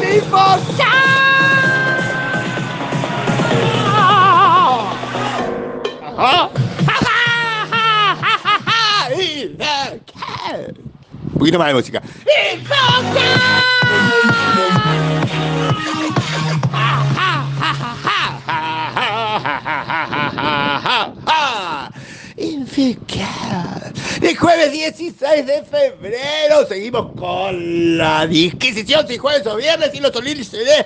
ready for sound! Uh-huh. 이렇게 이름 알고 the 이성장 jueves 16 de febrero seguimos con la disquisición si jueves o viernes y los soluciones.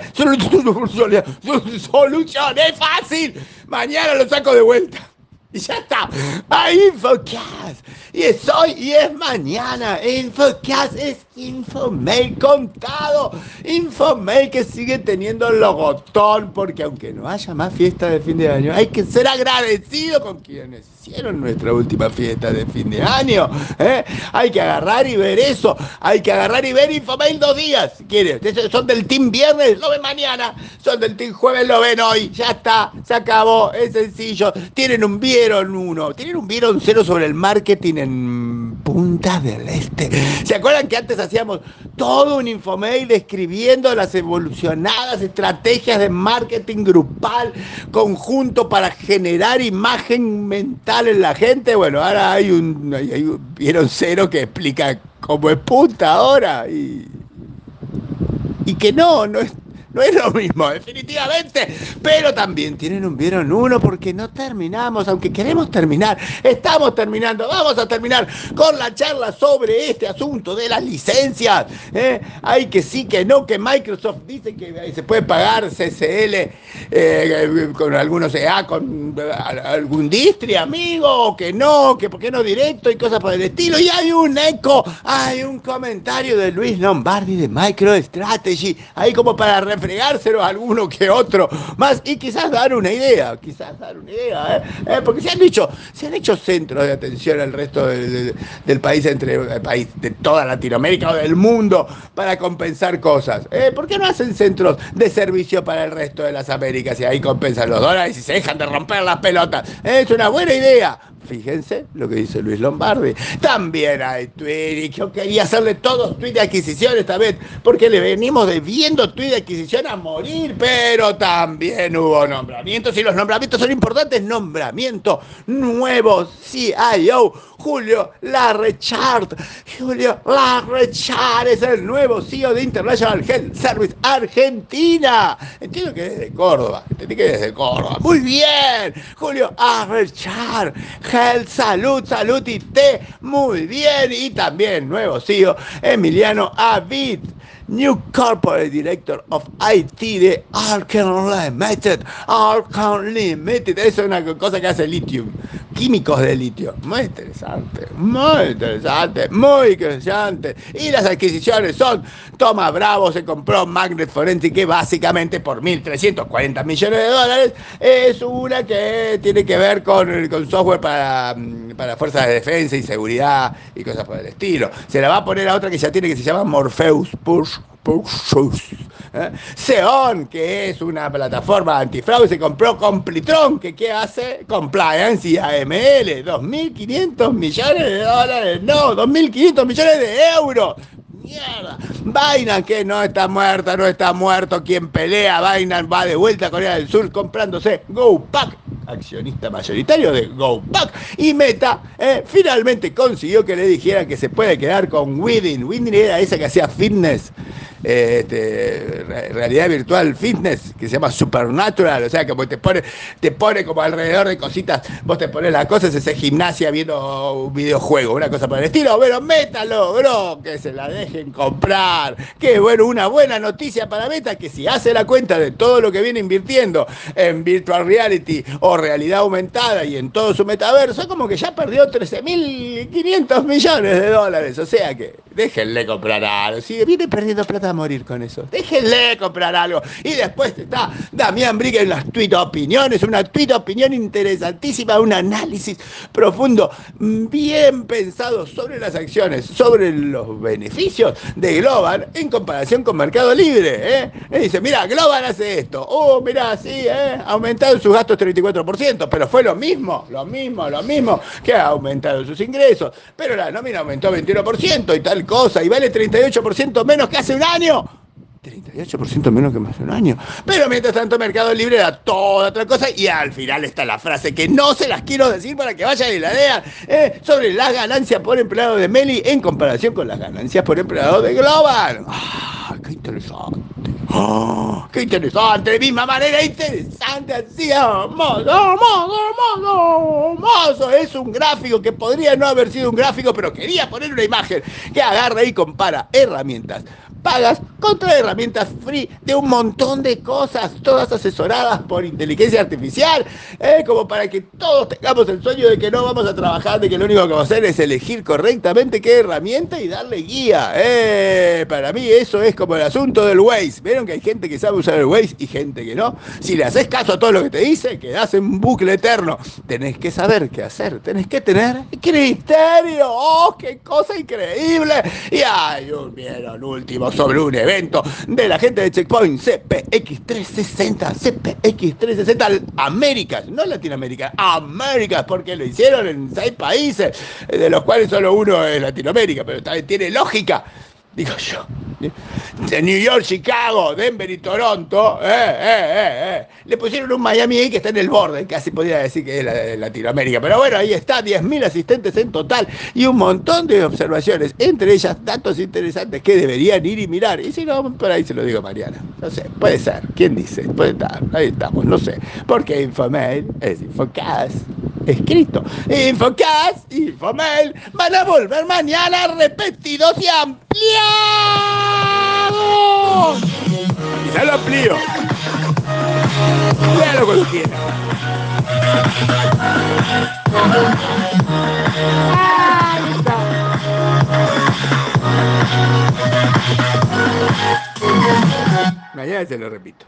Soluciones fácil. Mañana lo saco de vuelta. Y ya está. A Infocast. Y es hoy y es mañana. Infocast es Infomail contado. Infomail que sigue teniendo logotón. Porque aunque no haya más fiesta de fin de año, hay que ser agradecido con quienes hicieron nuestra última fiesta de fin de año. ¿eh? Hay que agarrar y ver eso. Hay que agarrar y ver Infomail dos días. Si quieres. Son del team viernes, lo ven mañana. Son del team jueves, lo ven hoy. Ya está. Se acabó. Es sencillo. Tienen un vieron uno, tienen un vieron cero sobre el marketing en Punta del Este. ¿Se acuerdan que antes hacíamos todo un infomail describiendo las evolucionadas estrategias de marketing grupal conjunto para generar imagen mental en la gente? Bueno, ahora hay un, vieron cero que explica cómo es punta ahora y, y que no, no es no es lo mismo, definitivamente. Pero también tienen un vieron uno porque no terminamos, aunque queremos terminar. Estamos terminando, vamos a terminar con la charla sobre este asunto de las licencias. ¿eh? Hay que sí, que no, que Microsoft dice que se puede pagar CCL eh, con algunos EA, con algún distri, amigo, que no, que por qué no directo y cosas por el estilo. Y hay un eco, hay un comentario de Luis Lombardi de MicroStrategy, ahí como para referir fregárselo a alguno que otro más y quizás dar una idea, quizás dar una idea, ¿eh? ¿Eh? porque se han dicho, se han hecho centros de atención al resto del, país, entre el país de toda Latinoamérica o del mundo para compensar cosas. ¿eh? ¿Por qué no hacen centros de servicio para el resto de las Américas y ahí compensan los dólares y se dejan de romper las pelotas? Es una buena idea. Fíjense lo que dice Luis Lombardi. También hay tweet yo quería hacerle todos tweet de adquisición esta vez, porque le venimos debiendo tweet de adquisición a morir, pero también hubo nombramientos y los nombramientos son importantes. Nombramiento nuevo CIO Julio Larrechard. Julio Larrechard es el nuevo CEO de International Health Service Argentina. Entiendo que es de Córdoba. Entendí que es de Córdoba. Muy bien. Julio Larrechard. Salud, salud y té. Muy bien. Y también nuevo CEO Emiliano Avid. New Corporate Director of IT de Arcan Limited. Arcan Limited, eso es una cosa que hace Lithium. Químicos de litio. Muy interesante, muy interesante, muy interesante. Y las adquisiciones son, Toma Bravo se compró Magnet Forensic, que básicamente por 1.340 millones de dólares es una que tiene que ver con, con software para, para fuerzas de defensa y seguridad y cosas por el estilo. Se la va a poner a otra que ya tiene que se llama Morpheus Push ¿Eh? Seon, que es una plataforma antifraude, se compró Complitron, que ¿qué hace? Compliance y AML, 2.500 millones de dólares, no, 2.500 millones de euros. Mierda. Binance, que no está muerta, no está muerto. Quien pelea, Binance va de vuelta a Corea del Sur comprándose GoPack, accionista mayoritario de GoPack. Y Meta eh, finalmente consiguió que le dijeran que se puede quedar con Within. Within era esa que hacía fitness este, realidad virtual fitness que se llama Supernatural, o sea, como te pone, te pone como alrededor de cositas, vos te pones las cosas, ese gimnasia viendo un videojuego, una cosa por el estilo, pero Meta logró que se la dejen comprar. Que bueno, una buena noticia para Meta que si hace la cuenta de todo lo que viene invirtiendo en virtual reality o realidad aumentada y en todo su metaverso, como que ya perdió 13.500 millones de dólares, o sea que déjenle comprar algo, sigue viene perdiendo plata morir con eso. Déjenle comprar algo. Y después está Damián Brigue en las tweet opiniones, una tweet opinión interesantísima, un análisis profundo, bien pensado sobre las acciones, sobre los beneficios de Global en comparación con Mercado Libre. ¿eh? dice, mira, Global hace esto. Oh, mira, sí, ¿eh? ha aumentado sus gastos 34%, pero fue lo mismo, lo mismo, lo mismo que ha aumentado sus ingresos. Pero la nómina aumentó 21% y tal cosa, y vale 38% menos que hace un año 38% menos que de un año. Pero mientras tanto, Mercado Libre da toda otra cosa. Y al final está la frase que no se las quiero decir para que vayan y la lean. eh, sobre las ganancias por empleado de Meli en comparación con las ganancias por empleado de Global. ¡Ah, qué interesante! ¡Ah, ¡Qué interesante! De misma manera, interesante. Así, hermoso, hermoso, hermoso, hermoso. Es un gráfico que podría no haber sido un gráfico, pero quería poner una imagen que agarra y compara herramientas pagas contra herramientas free de un montón de cosas, todas asesoradas por inteligencia artificial, eh, como para que todos tengamos el sueño de que no vamos a trabajar, de que lo único que vamos a hacer es elegir correctamente qué herramienta y darle guía. Eh, para mí eso es como el asunto del Waze. ¿Vieron que hay gente que sabe usar el Waze y gente que no? Si le haces caso a todo lo que te dice, quedás en un bucle eterno. Tenés que saber qué hacer, tenés que tener criterio. ¡Oh, qué cosa increíble! Y hay un vieron último sobre un evento de la gente de Checkpoint CPX360, CPX360 Américas, no Latinoamérica, Américas, porque lo hicieron en seis países, de los cuales solo uno es Latinoamérica, pero también tiene lógica digo yo, de New York, Chicago, Denver y Toronto, eh, eh, eh, le pusieron un Miami ahí que está en el borde, casi podría decir que es la de Latinoamérica, pero bueno, ahí está, 10.000 asistentes en total y un montón de observaciones, entre ellas datos interesantes que deberían ir y mirar, y si no, por ahí se lo digo a Mariana, no sé, puede ser, ¿quién dice? Puede estar, ahí estamos, no sé, porque Infomail es Infocast escrito. Infocast, Infomail. Van a volver mañana repetidos y ampliados. Y se lo amplío. Léalo cuando quiera. Mañana se lo repito.